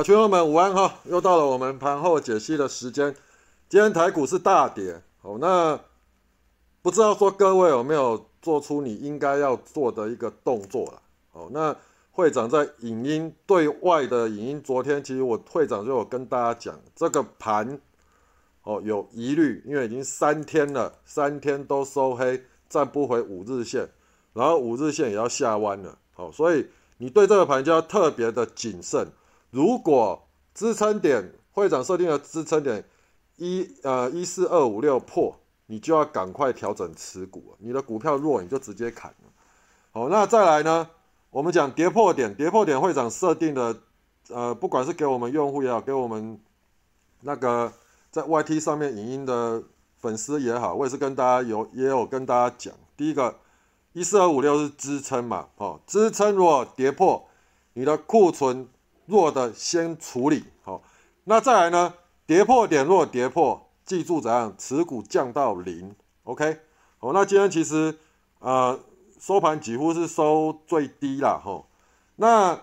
好，群友们午安哈，又到了我们盘后解析的时间。今天台股是大跌，好，那不知道说各位有没有做出你应该要做的一个动作了？好，那会长在影音对外的影音，昨天其实我会长就有跟大家讲，这个盘哦有疑虑，因为已经三天了，三天都收黑，站不回五日线，然后五日线也要下弯了，好，所以你对这个盘就要特别的谨慎。如果支撑点会长设定的支撑点。一呃一四二五六破，你就要赶快调整持股，你的股票弱你就直接砍。好，那再来呢？我们讲跌破点，跌破点会长设定的，呃，不管是给我们用户也好，给我们那个在 YT 上面影音的粉丝也好，我也是跟大家有也有跟大家讲，第一个一四二五六是支撑嘛，哦，支撑如果跌破，你的库存弱的先处理好，那再来呢？跌破点，若跌破，记住怎样，持股降到零，OK。好，那今天其实呃收盘几乎是收最低了哈。那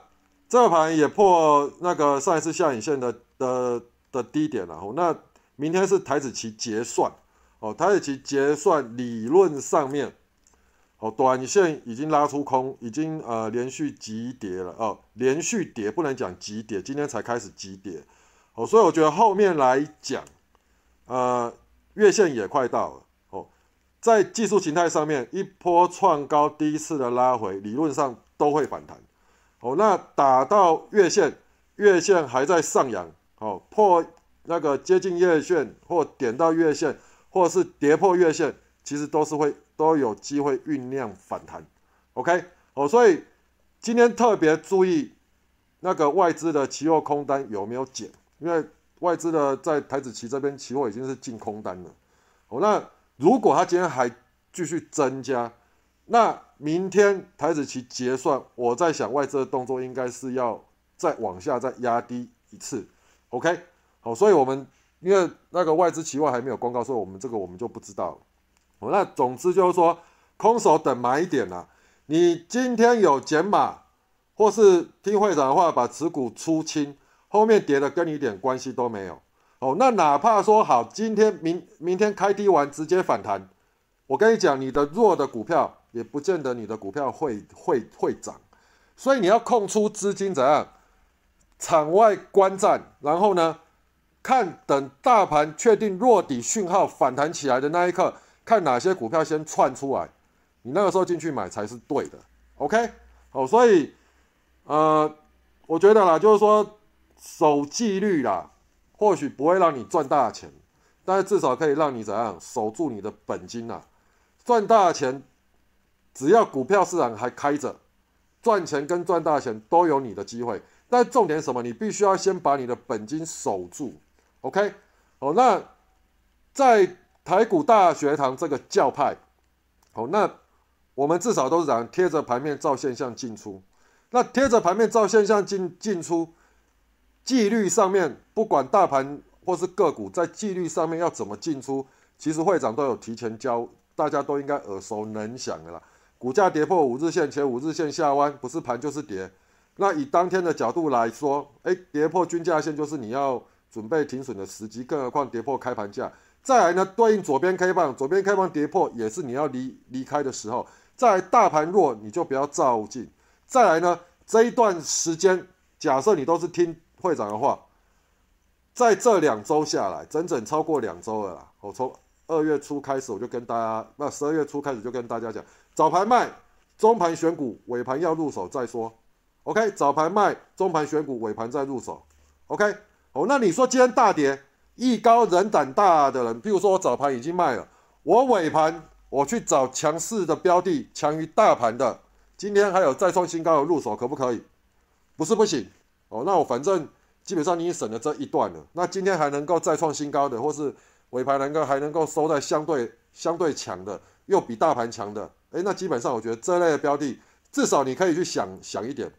这盘也破那个上一次下影线的的的低点了哈。那明天是台子期结算，哦，台子期结算理论上面，哦，短线已经拉出空，已经呃连续急跌了哦，连续跌不能讲急跌，今天才开始急跌。哦，所以我觉得后面来讲，呃，月线也快到了。哦，在技术形态上面，一波创高，第一次的拉回，理论上都会反弹。哦，那打到月线，月线还在上扬，哦，破那个接近月线或点到月线，或是跌破月线，其实都是会都有机会酝酿反弹。OK，哦，所以今天特别注意那个外资的期货空单有没有减。因为外资的在台子期这边期货已经是净空单了，哦，那如果它今天还继续增加，那明天台子期结算，我在想外资的动作应该是要再往下再压低一次，OK，好，所以我们因为那个外资期货还没有公告，所以我们这个我们就不知道了，哦，那总之就是说空手等买点啦，你今天有减码，或是听会长的话把持股出清。后面跌的跟你一点关系都没有，哦，那哪怕说好，今天明明天开低完直接反弹，我跟你讲，你的弱的股票也不见得你的股票会会会涨，所以你要空出资金怎样，场外观战，然后呢，看等大盘确定弱底讯号反弹起来的那一刻，看哪些股票先窜出来，你那个时候进去买才是对的，OK，好，所以呃，我觉得啦，就是说。守纪律啦，或许不会让你赚大钱，但是至少可以让你怎样守住你的本金呐？赚大钱，只要股票市场还开着，赚钱跟赚大钱都有你的机会。但重点什么？你必须要先把你的本金守住。OK，好，那在台股大学堂这个教派，好，那我们至少都是怎样贴着盘面照现象进出？那贴着盘面照现象进进出。纪律上面，不管大盘或是个股，在纪律上面要怎么进出，其实会长都有提前教，大家都应该耳熟能详的啦。股价跌破五日线前五日线下弯，不是盘就是跌。那以当天的角度来说，哎，跌破均价线就是你要准备停损的时机，更何况跌破开盘价。再来呢，对应左边 K 棒，左边 K 棒跌破也是你要离离开的时候。再大盘弱，你就不要照进。再来呢，这一段时间，假设你都是听。会长的话，在这两周下来，整整超过两周了啦。我从二月初开始，我就跟大家，那十二月初开始就跟大家讲，早盘卖，中盘选股，尾盘要入手再说。OK，早盘卖，中盘选股，尾盘再入手。OK，哦，那你说今天大跌，艺高人胆大的人，譬如说我早盘已经卖了，我尾盘我去找强势的标的，强于大盘的，今天还有再创新高的入手，可不可以？不是不行。哦，那我反正基本上你已经省了这一段了。那今天还能够再创新高的，或是尾盘能够还能够收在相对相对强的，又比大盘强的，诶，那基本上我觉得这类的标的，至少你可以去想想一点，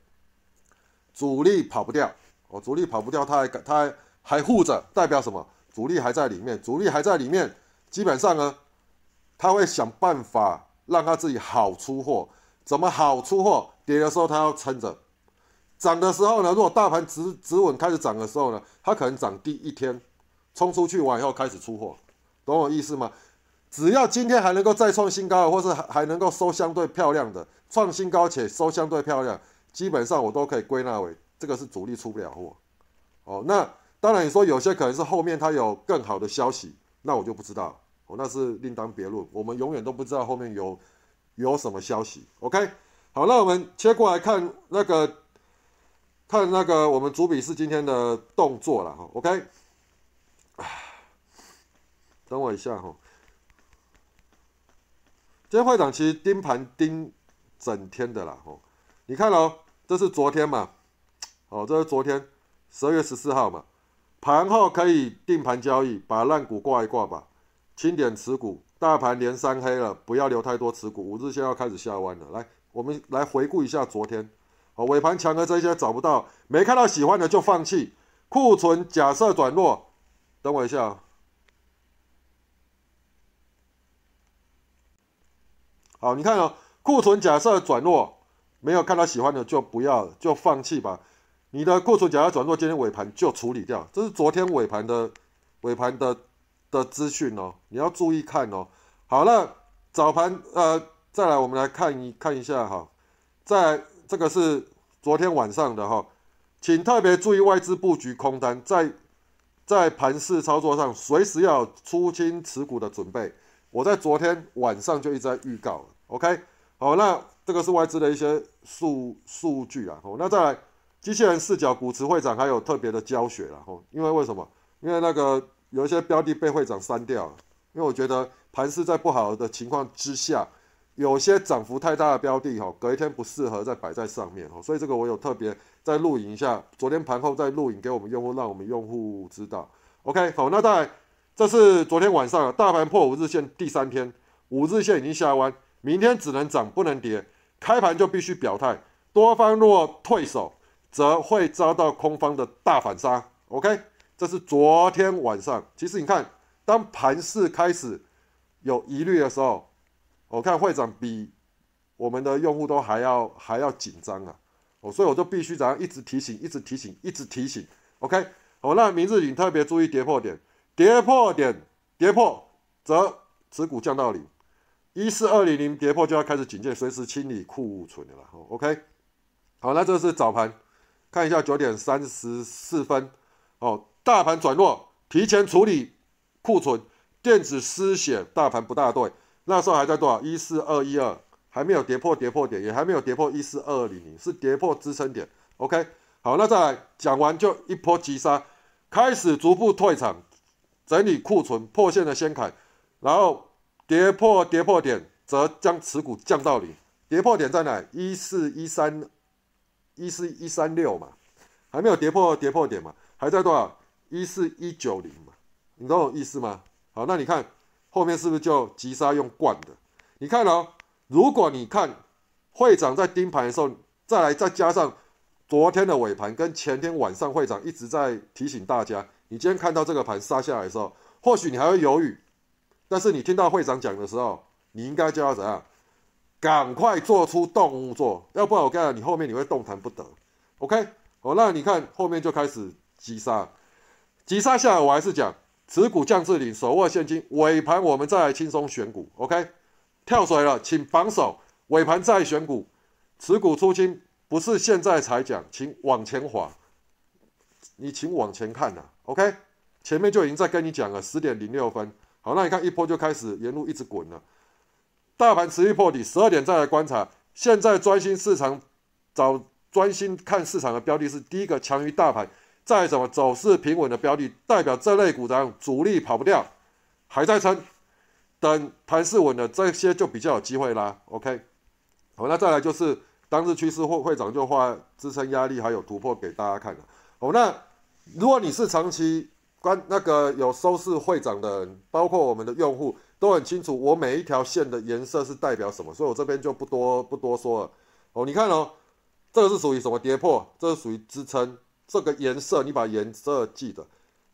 主力跑不掉，哦，主力跑不掉，它还它还还护着，代表什么？主力还在里面，主力还在里面，基本上呢，他会想办法让他自己好出货。怎么好出货？跌的时候他要撑着。涨的时候呢，如果大盘止止稳开始涨的时候呢，它可能涨第一天冲出去完以后开始出货，懂我意思吗？只要今天还能够再创新高，或是还还能够收相对漂亮的创新高且收相对漂亮，基本上我都可以归纳为这个是主力出不了货。哦，那当然你说有些可能是后面它有更好的消息，那我就不知道，哦，那是另当别论。我们永远都不知道后面有有什么消息。OK，好，那我们切过来看那个看那个我们主笔是今天的动作了哈。OK，等我一下哈。今天会长其实盯盘盯整天的啦，哦，你看哦，这是昨天嘛，哦，这是昨天十二月十四号嘛，盘后可以定盘交易，把烂股挂一挂吧，清点持股，大盘连三黑了，不要留太多持股，五日线要开始下弯了，来，我们来回顾一下昨天，哦，尾盘强的这些找不到，没看到喜欢的就放弃，库存假设转弱，等我一下。好，你看哦，库存假设转弱，没有看到喜欢的就不要，就放弃吧。你的库存假要转弱，今天尾盘就处理掉。这是昨天尾盘的尾盘的的资讯哦，你要注意看哦。好了，早盘呃，再来我们来看一看一下哈，在这个是昨天晚上的哈，请特别注意外资布局空单，在在盘市操作上，随时要出清持股的准备。我在昨天晚上就一直在预告，OK，好，那这个是外资的一些数数据啊，哦，那再来机器人视角，股池会长还有特别的教学了，哦，因为为什么？因为那个有一些标的被会长删掉了，因为我觉得盘势在不好的情况之下，有些涨幅太大的标的，哈，隔一天不适合再摆在上面，哦，所以这个我有特别在录影一下，昨天盘后再录影给我们用户，让我们用户知道，OK，好，那再来。这是昨天晚上大盘破五日线第三天，五日线已经下弯，明天只能涨不能跌，开盘就必须表态，多方若退守，则会遭到空方的大反杀。OK，这是昨天晚上。其实你看，当盘势开始有疑虑的时候，我看会长比我们的用户都还要还要紧张啊！哦，所以我就必须怎样一直提醒，一直提醒，一直提醒。OK，好，那明日你特别注意跌破点。跌破点，跌破则持股降到零，一四二零零跌破就要开始警戒，随时清理库存的了。OK，好，那这是早盘，看一下九点三十四分，哦，大盘转弱，提前处理库存，电子失血，大盘不大对，那时候还在多少？一四二一二，还没有跌破跌破点，也还没有跌破一四二零零，是跌破支撑点。OK，好，那再来讲完就一波急杀，开始逐步退场。整理库存破线的先砍，然后跌破跌破点，则将持股降到零。跌破点在哪？一四一三一四一三六嘛，还没有跌破跌破点嘛，还在多少？一四一九零嘛，你懂我意思吗？好，那你看后面是不是就急杀用惯的？你看哦，如果你看会长在盯盘的时候，再来再加上昨天的尾盘跟前天晚上会长一直在提醒大家。你今天看到这个盘杀下来的时候，或许你还会犹豫，但是你听到会长讲的时候，你应该就要怎样？赶快做出动作，要不然我告诉你，后面你会动弹不得。OK，好，那你看后面就开始急杀，急杀下来，我还是讲持股降至零，手握现金，尾盘我们再来轻松选股。OK，跳水了，请防守，尾盘再选股，持股出清，不是现在才讲，请往前滑。你请往前看呐，OK，前面就已经在跟你讲了，十点零六分，好，那你看一波就开始沿路一直滚了，大盘持续破底，十二点再来观察，现在专心市场找专心看市场的标的是第一个强于大盘，再怎么走势平稳的标的，代表这类股样主力跑不掉，还在撑，等盘势稳了，这些就比较有机会啦，OK，好，那再来就是当日趋势会会长就画支撑压力还有突破给大家看了，好，那。如果你是长期关那个有收视会长的人，包括我们的用户都很清楚，我每一条线的颜色是代表什么，所以我这边就不多不多说了。哦，你看哦，这个是属于什么跌破？这是属于支撑。这个颜色你把颜色记得。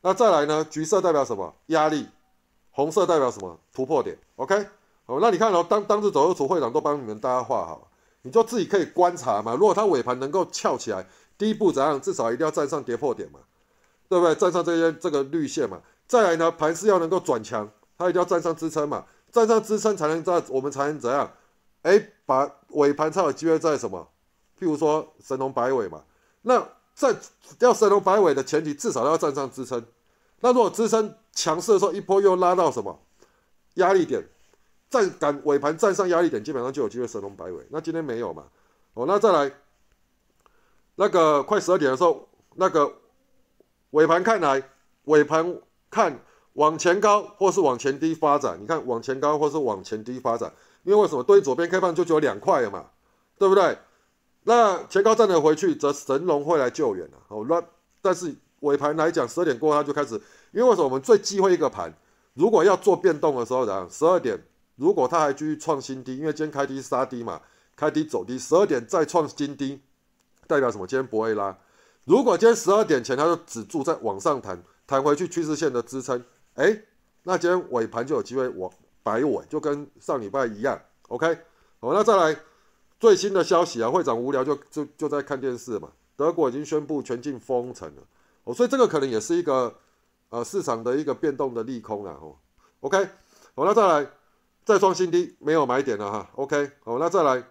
那再来呢？橘色代表什么？压力。红色代表什么？突破点。OK。哦，那你看哦，当当日左右图会长都帮你们大家画好，你就自己可以观察嘛。如果它尾盘能够翘起来。第一步怎样？至少一定要站上跌破点嘛，对不对？站上这些这个绿线嘛。再来呢，盘势要能够转强，它一定要站上支撑嘛，站上支撑才能在我们才能怎样？哎，把尾盘才有机会在什么？譬如说神龙摆尾嘛。那在要神龙摆尾的前提，至少要站上支撑。那如果支撑强势的时候，一波又拉到什么压力点，站赶尾盘站上压力点，基本上就有机会神龙摆尾。那今天没有嘛？哦，那再来那个快十二点的时候，那个尾盘看来尾盘。看往前高或是往前低发展，你看往前高或是往前低发展，因为为什么对左边开放就只有两块了嘛，对不对？那前高站了回去，则神龙会来救援了。哦，那但是尾盘来讲，十二点过后它就开始，因为为什么我们最忌讳一个盘，如果要做变动的时候，然后？十二点如果它还继续创新低，因为今天开低杀低嘛，开低走低，十二点再创新低，代表什么？今天不会拉。如果今天十二点前它就止住在往上弹。弹回去趋势线的支撑，哎，那今天尾盘就有机会往摆尾，就跟上礼拜一样，OK，好，那再来最新的消息啊，会长无聊就就就在看电视嘛，德国已经宣布全境封城了，哦，所以这个可能也是一个呃市场的一个变动的利空啊，哦，OK，好，那再来再创新低，没有买点了哈，OK，好，那再来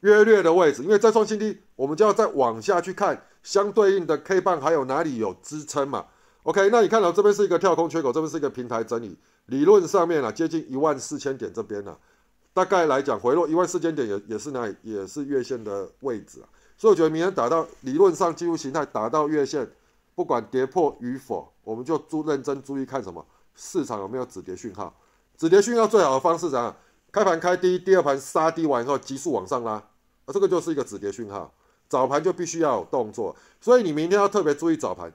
约略的位置，因为再创新低，我们就要再往下去看。相对应的 K 棒还有哪里有支撑嘛。？OK，那你看到这边是一个跳空缺口，这边是一个平台整理，理论上面啊接近一万四千点这边呢，大概来讲回落一万四千点也也是哪里也是月线的位置啊，所以我觉得明天打到理论上技术形态打到月线，不管跌破与否，我们就注认真注意看什么市场有没有止跌讯号，止跌讯号最好的方式怎样？开盘开低，第二盘杀低完以后急速往上拉，啊这个就是一个止跌讯号。早盘就必须要有动作，所以你明天要特别注意早盘。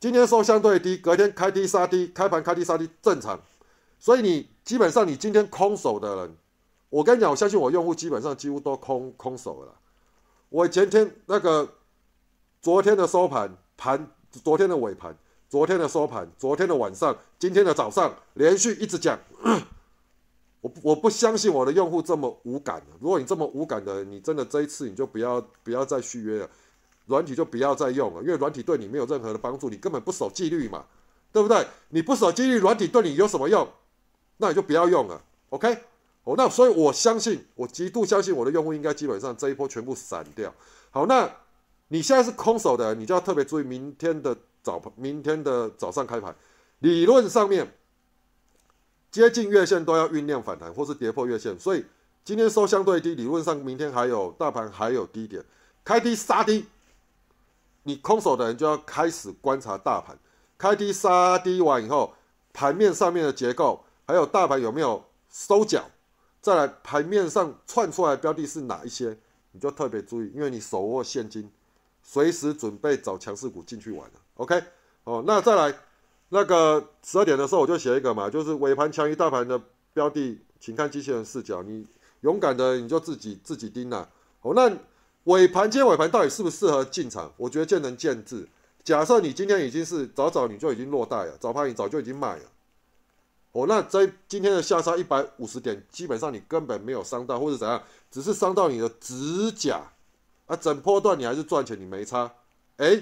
今天收相对低，隔天开低杀低，开盘开低杀低正常。所以你基本上你今天空手的人，我跟你讲，我相信我用户基本上几乎都空空手了。我前天那个昨天的收盘盘，昨天的尾盘，昨天的收盘，昨天的晚上，今天的早上，连续一直讲。我我不相信我的用户这么无感如果你这么无感的，你真的这一次你就不要不要再续约了，软体就不要再用了，因为软体对你没有任何的帮助，你根本不守纪律嘛，对不对？你不守纪律，软体对你有什么用？那你就不要用了，OK？哦，那所以我相信，我极度相信我的用户应该基本上这一波全部散掉。好，那你现在是空手的，你就要特别注意明天的早盘，明天的早上开盘，理论上面。接近月线都要酝酿反弹，或是跌破月线，所以今天收相对低，理论上明天还有大盘还有低点，开低杀低，你空手的人就要开始观察大盘，开低杀低完以后，盘面上面的结构，还有大盘有没有收脚，再来盘面上窜出来标的是哪一些，你就特别注意，因为你手握现金，随时准备找强势股进去玩了。OK，哦，那再来。那个十二点的时候我就写一个嘛，就是尾盘强于大盘的标的，请看机器人视角，你勇敢的你就自己自己盯了。哦，那尾盘今天尾盘到底适不适合进场？我觉得见仁见智。假设你今天已经是早早你就已经落袋了，早盘你早就已经卖了。哦，那在今天的下杀一百五十点，基本上你根本没有伤到，或者怎样，只是伤到你的指甲啊，整波段你还是赚钱，你没差。哎，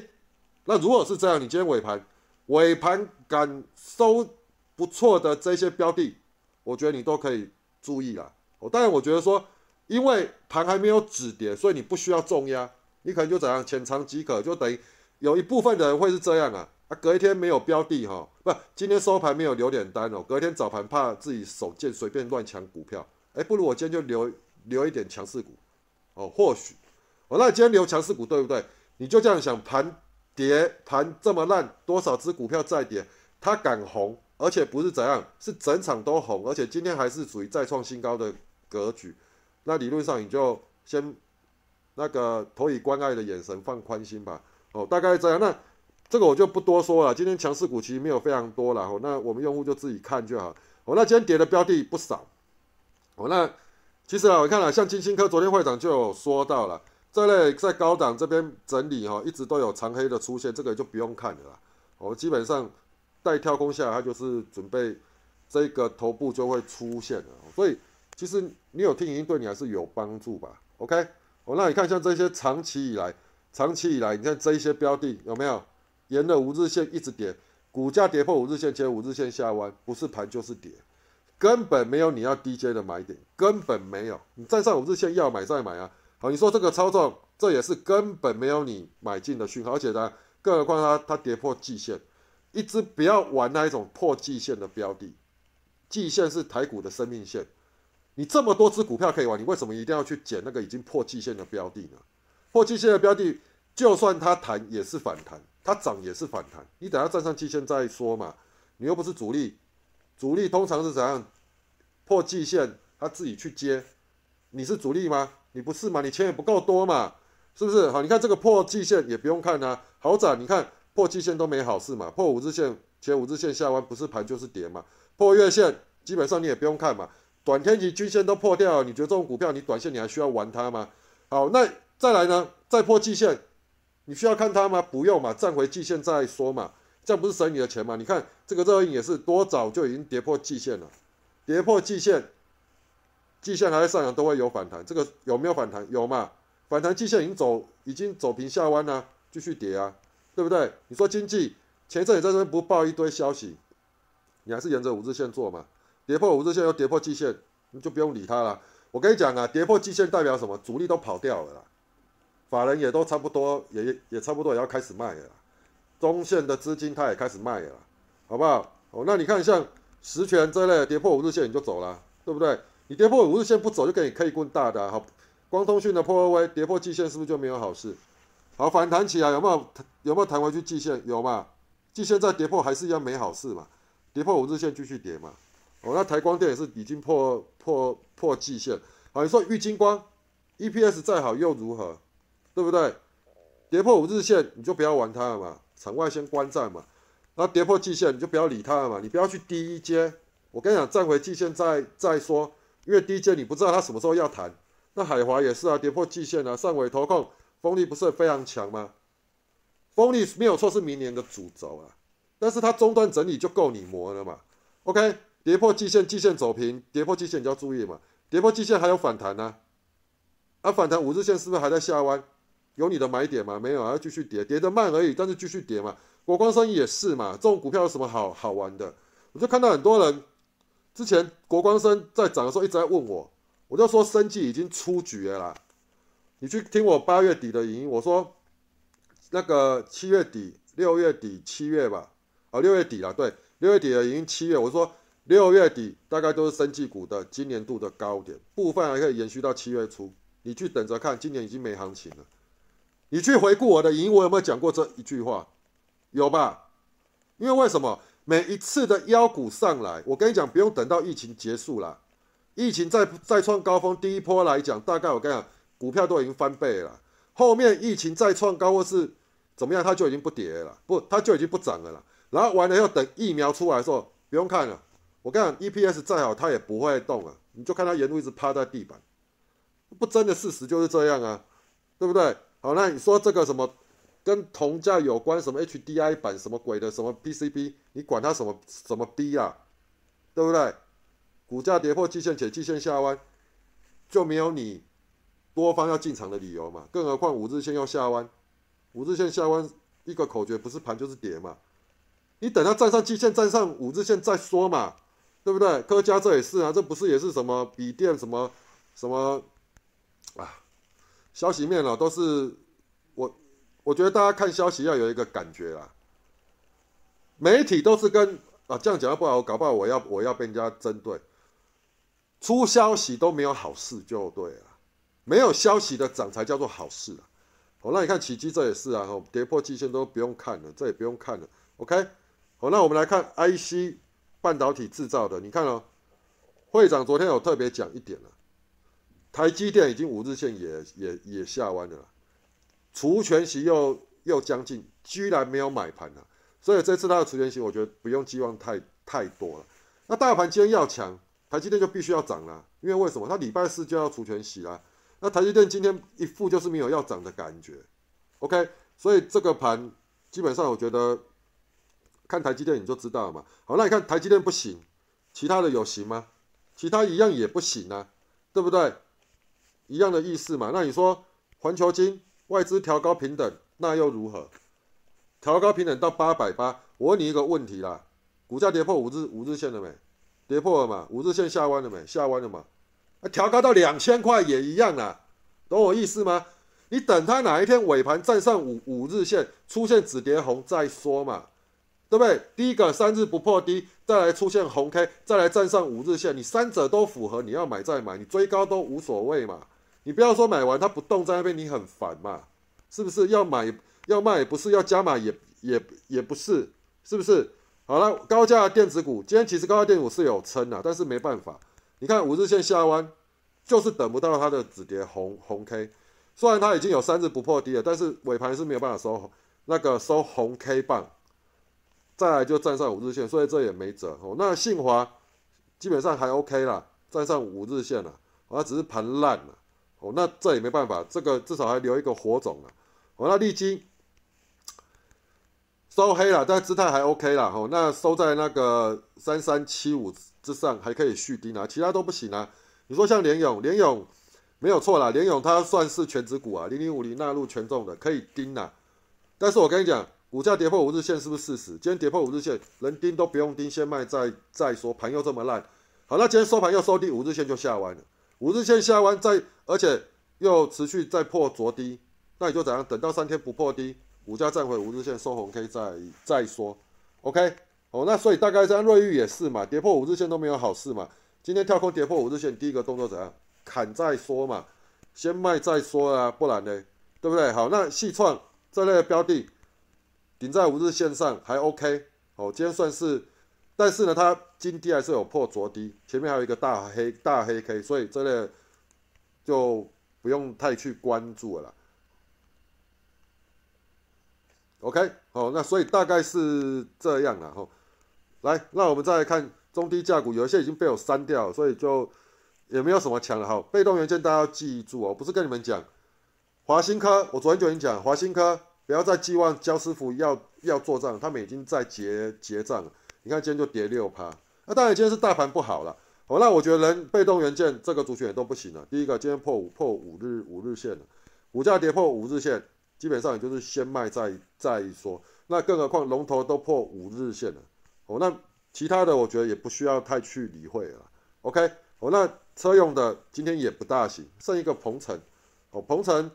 那如果是这样，你今天尾盘。尾盘敢收不错的这些标的，我觉得你都可以注意啦。哦，当然我觉得说，因为盘还没有止跌，所以你不需要重压，你可能就怎样浅尝即可，就等于有一部分的人会是这样啊。啊，隔一天没有标的哈，不，今天收盘没有留点单哦，隔一天早盘怕自己手贱随便乱抢股票，哎，不如我今天就留留一点强势股，哦，或许，哦，那今天留强势股对不对？你就这样想盘。跌盘这么烂，多少只股票在跌，它敢红，而且不是怎样，是整场都红，而且今天还是属于再创新高的格局。那理论上你就先那个投以关爱的眼神，放宽心吧。哦，大概这样。那这个我就不多说了。今天强势股其实没有非常多了，哦，那我们用户就自己看就好。哦，那今天跌的标的不少。哦，那其实啊，我看了，像金星科，昨天会长就有说到了。这类在高档这边整理哈，一直都有长黑的出现，这个就不用看了啦。我基本上带跳空下来，它就是准备这个头部就会出现了。所以其实你有听，已经对你还是有帮助吧？OK，哦，那你看像这些长期以来长期以来，你看这一些标的有没有沿着五日线一直跌，股价跌破五日线，且五日线下弯，不是盘就是跌，根本没有你要低阶的买点，根本没有。你站上五日线要买再买啊。好，你说这个操作，这也是根本没有你买进的讯号，而且呢，更何况它它跌破季线，一直不要玩那一种破季线的标的，季线是台股的生命线。你这么多只股票可以玩，你为什么一定要去捡那个已经破季线的标的呢？破季线的标的，就算它弹也是反弹，它涨也是反弹。你等它站上季线再说嘛。你又不是主力，主力通常是怎样？破季线他自己去接，你是主力吗？你不是嘛？你钱也不够多嘛？是不是？好，你看这个破季线也不用看啊，好涨。你看破季线都没好事嘛，破五日线前五日线下弯不是盘就是跌嘛。破月线基本上你也不用看嘛。短天期均线都破掉，你觉得这种股票你短线你还需要玩它吗？好，那再来呢？再破季线，你需要看它吗？不用嘛，站回季线再说嘛，这样不是省你的钱吗？你看这个热印也是多早就已经跌破季线了，跌破季线，季线还在上扬都会有反弹，这个有没有反弹？有嘛？反弹季线已经走已经走平下弯了，继续跌啊，对不对？你说经济前阵你在这边不报一堆消息，你还是沿着五日线做嘛？跌破五日线又跌破季线，你就不用理它了。我跟你讲啊，跌破季线代表什么？主力都跑掉了，法人也都差不多，也也差不多也要开始卖了。中线的资金他也开始卖了，好不好？哦，那你看像实权这类跌破五日线你就走了，对不对？你跌破五日线不走就给你 K 棍大的。好，光通讯的破位跌破季线是不是就没有好事？好，反弹起来有没有有没有弹回去季线？有嘛？季线再跌破还是一样没好事嘛？跌破五日线继续跌嘛？哦，那台光电也是已经破破破季线，好，你说玉金光，EPS 再好又如何，对不对？跌破五日线你就不要玩它了嘛，场外先观战嘛。那跌破季线你就不要理它了嘛，你不要去低阶。我跟你讲，站回季线再再说，因为低阶你不知道它什么时候要弹。那海华也是啊，跌破季线啊，上尾投控风力不是非常强吗？风力没有错是明年的主轴啊，但是它中端整理就够你磨了嘛。OK。跌破季线，季线走平，跌破季线你要注意嘛。跌破季线还有反弹呢，啊，反弹五日线是不是还在下弯？有你的买点吗？没有，要继续跌，跌得慢而已，但是继续跌嘛。国光生也是嘛，这种股票有什么好好玩的？我就看到很多人之前国光生在涨的时候一直在问我，我就说生计已经出局了啦。你去听我八月底的影音，我说那个七月底、六月底、七月吧，啊，六月底了，对，六月底的已经七月，我说。六月底大概都是生技股的今年度的高点，部分还可以延续到七月初。你去等着看，今年已经没行情了。你去回顾我的营，我有没有讲过这一句话？有吧？因为为什么每一次的妖股上来，我跟你讲，不用等到疫情结束了，疫情再再创高峰，第一波来讲，大概我跟你讲，股票都已经翻倍了。后面疫情再创高或是怎么样，它就已经不跌了，不，它就已经不涨了啦。然后完了要等疫苗出来的时候，不用看了。我跟你讲，EPS 再好，它也不会动啊！你就看它沿路一直趴在地板，不争的事实就是这样啊，对不对？好，那你说这个什么跟铜价有关，什么 HDI 板什么鬼的，什么 PCB，你管它什么什么 B 啊，对不对？股价跌破季线且季线下弯，就没有你多方要进场的理由嘛？更何况五日线要下弯，五日线下弯一个口诀不是盘就是跌嘛？你等它站上季线，站上五日线再说嘛？对不对？科家这也是啊，这不是也是什么笔电什么什么啊？消息面了，都是我我觉得大家看消息要有一个感觉啦。媒体都是跟啊这样讲不好，搞不好我要我要被人家针对。出消息都没有好事就对了，没有消息的涨才叫做好事啊。好，那你看奇迹这也是啊，跌破季线都不用看了，这也不用看了。OK，好，那我们来看 IC。半导体制造的，你看哦，会长昨天有特别讲一点了，台积电已经五日线也也也下弯了，除权息又又将近，居然没有买盘了，所以这次它的除权息，我觉得不用寄望太太多了。那大盘今天要强，台积电就必须要涨了，因为为什么？它礼拜四就要除权息啦，那台积电今天一副就是没有要涨的感觉，OK，所以这个盘基本上我觉得。看台积电你就知道嘛。好，那你看台积电不行，其他的有行吗？其他一样也不行啊，对不对？一样的意思嘛。那你说环球金外资调高平等，那又如何？调高平等到八百八，我问你一个问题啦，股价跌破五日五日线了没？跌破了嘛？五日线下弯了没？下弯了嘛？啊，调高到两千块也一样啦，懂我意思吗？你等它哪一天尾盘站上五五日线，出现止跌红再说嘛，对不对？第一个三日不破低，再来出现红 K，再来站上五日线，你三者都符合，你要买再买，你追高都无所谓嘛。你不要说买完它不动在那边，你很烦嘛，是不是？要买要卖也不是，要加码也也也不是，是不是？好了，高价电子股今天其实高价电子股是有撑的，但是没办法，你看五日线下弯，就是等不到它的止跌红红 K。虽然它已经有三日不破低了，但是尾盘是没有办法收那个收红 K 棒，再来就站上五日线，所以这也没辙哦。那信华基本上还 OK 啦，站上五日线了，它只是盘烂了哦。那这也没办法，这个至少还留一个火种了。哦，那利基收黑了，但姿态还 OK 啦。哦，那收在那个三三七五之上还可以续低啊，其他都不行啊。你说像联勇，联勇。没有错啦，联勇它算是全指股啊，零零五零纳入权重的可以盯呐。但是我跟你讲，股价跌破五日线是不是事实？今天跌破五日线，人盯都不用盯，先卖再再说。盘又这么烂，好，那今天收盘又收低，五日线就下弯了。五日线下弯再，而且又持续再破昨低，那你就怎样？等到三天不破低，股价站回五日线收红 K 再再说。OK，哦，那所以大概这样，瑞昱也是嘛，跌破五日线都没有好事嘛。今天跳空跌破五日线，第一个动作怎样？砍再说嘛，先卖再说啊，不然呢，对不对？好，那细创这类的标的顶在五日线上还 OK，哦，今天算是，但是呢，它今天还是有破昨低，前面还有一个大黑大黑 K，所以这类就不用太去关注了。OK，好，那所以大概是这样了哈。来，那我们再来看中低价股，有一些已经被我删掉，所以就。也没有什么强的哈，被动元件大家要记住哦，不是跟你们讲华新科，我昨天就已经讲华新科，不要再寄望焦师傅要要做账，他们已经在结结账了。你看今天就跌六趴，那当然今天是大盘不好了。好，那我觉得人被动元件这个族群也都不行了。第一个今天破五破五日五日线了，股价跌破五日线，基本上也就是先卖再再说。那更何况龙头都破五日线了，哦，那其他的我觉得也不需要太去理会了。OK，哦，那。车用的今天也不大行，剩一个鹏程，哦，鹏程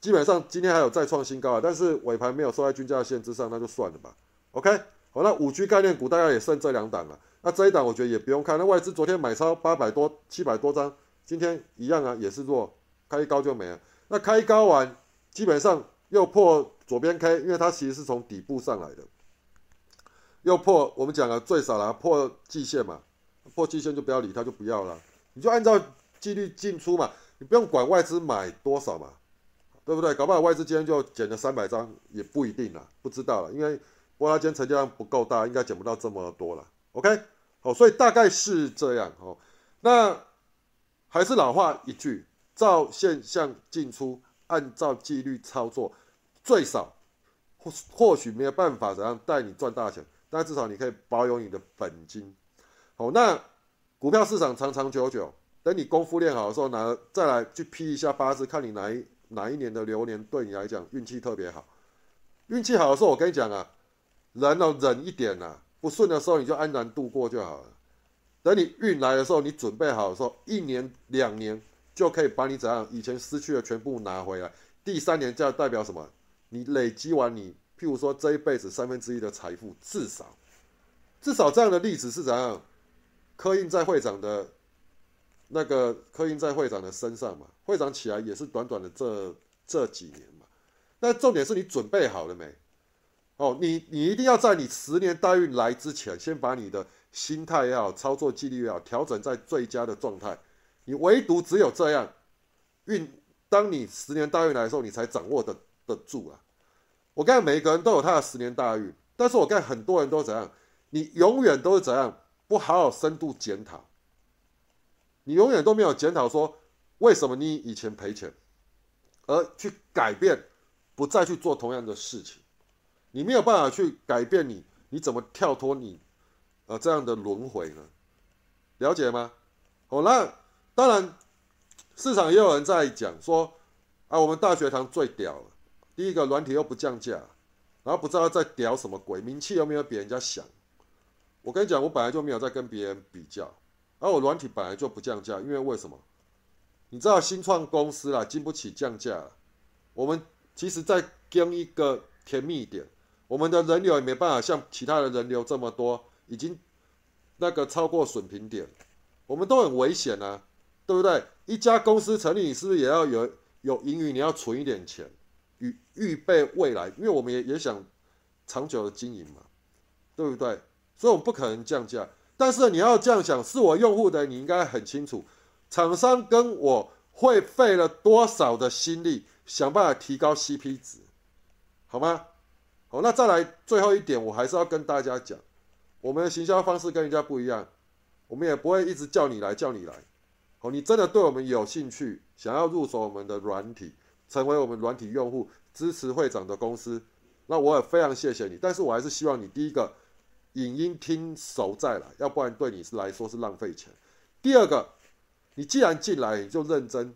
基本上今天还有再创新高啊，但是尾盘没有收在均价线之上，那就算了吧。OK，好，那五 G 概念股大概也剩这两档了，那这一档我觉得也不用看，那外资昨天买超八百多、七百多张，今天一样啊，也是弱，开高就没了。那开高完，基本上又破左边 K，因为它其实是从底部上来的，又破我们讲了最少了破季线嘛，破季线就不要理它，就不要了。你就按照纪律进出嘛，你不用管外资买多少嘛，对不对？搞不好外资今天就减了三百张，也不一定啦，不知道了，因为波拉今天成交量不够大，应该减不到这么多了。OK，好，所以大概是这样哦。那还是老话一句，照现象进出，按照纪律操作，最少或或许没有办法怎样带你赚大钱，但至少你可以保有你的本金。好，那。股票市场长长久久，等你功夫练好的时候，拿再来去批一下八字，看你哪一哪一年的流年对你来讲运气特别好。运气好的时候，我跟你讲啊，人要忍一点呐，不顺的时候你就安然度过就好了。等你运来的时候，你准备好的时候，一年两年就可以把你怎样以前失去的全部拿回来。第三年就代表什么？你累积完你，譬如说这一辈子三分之一的财富，至少至少这样的例子是怎样？刻印在会长的那个刻印在会长的身上嘛，会长起来也是短短的这这几年嘛。那重点是你准备好了没？哦，你你一定要在你十年大运来之前，先把你的心态也好，操作纪律也好，调整在最佳的状态。你唯独只有这样，运当你十年大运来的时候，你才掌握得得住啊。我看每一个人都有他的十年大运，但是我看很多人都怎样，你永远都是怎样。不好好深度检讨，你永远都没有检讨说为什么你以前赔钱，而去改变，不再去做同样的事情，你没有办法去改变你，你怎么跳脱你，呃这样的轮回呢？了解吗？好，那当然，市场也有人在讲说，啊，我们大学堂最屌了，第一个软体又不降价，然后不知道在屌什么鬼，名气又没有比人家响。我跟你讲，我本来就没有在跟别人比较，而我软体本来就不降价，因为为什么？你知道新创公司啦，经不起降价。我们其实在跟一个甜蜜点，我们的人流也没办法像其他的人流这么多，已经那个超过损平点，我们都很危险啊，对不对？一家公司成立，你是不是也要有有盈余？你要存一点钱，预预备未来，因为我们也也想长久的经营嘛，对不对？所以我们不可能降价，但是你要这样想，是我用户的，你应该很清楚，厂商跟我会费了多少的心力，想办法提高 CP 值，好吗？好，那再来最后一点，我还是要跟大家讲，我们的行销方式跟人家不一样，我们也不会一直叫你来叫你来，好，你真的对我们有兴趣，想要入手我们的软体，成为我们软体用户，支持会长的公司，那我也非常谢谢你，但是我还是希望你第一个。影音听熟再来，要不然对你是来说是浪费钱。第二个，你既然进来，你就认真，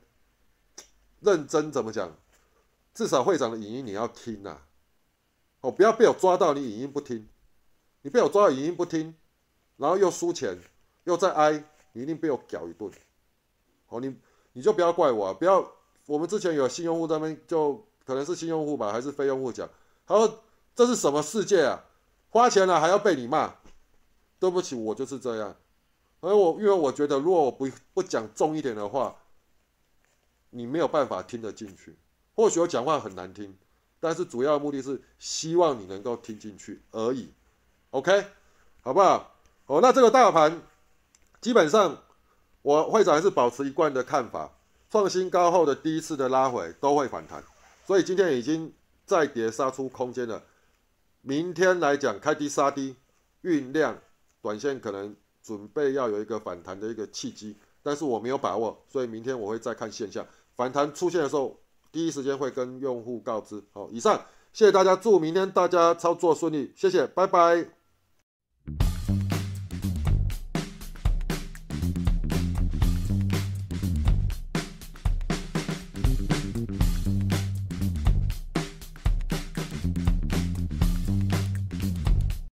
认真怎么讲？至少会长的影音你要听呐，哦，不要被我抓到你影音不听，你被我抓到影音不听，然后又输钱，又再挨，你一定被我屌一顿。好，你你就不要怪我，啊不要。我们之前有新用户，他们就可能是新用户吧，还是非用户讲，他说这是什么世界啊？花钱了还要被你骂，对不起，我就是这样。而我因为我觉得，如果我不不讲重一点的话，你没有办法听得进去。或许我讲话很难听，但是主要目的是希望你能够听进去而已。OK，好不好？哦，那这个大盘基本上，我会长还是保持一贯的看法，创新高后的第一次的拉回都会反弹，所以今天已经再跌杀出空间了。明天来讲，开低杀低，酝酿短线可能准备要有一个反弹的一个契机，但是我没有把握，所以明天我会再看现象，反弹出现的时候，第一时间会跟用户告知。好，以上，谢谢大家，祝明天大家操作顺利，谢谢，拜拜。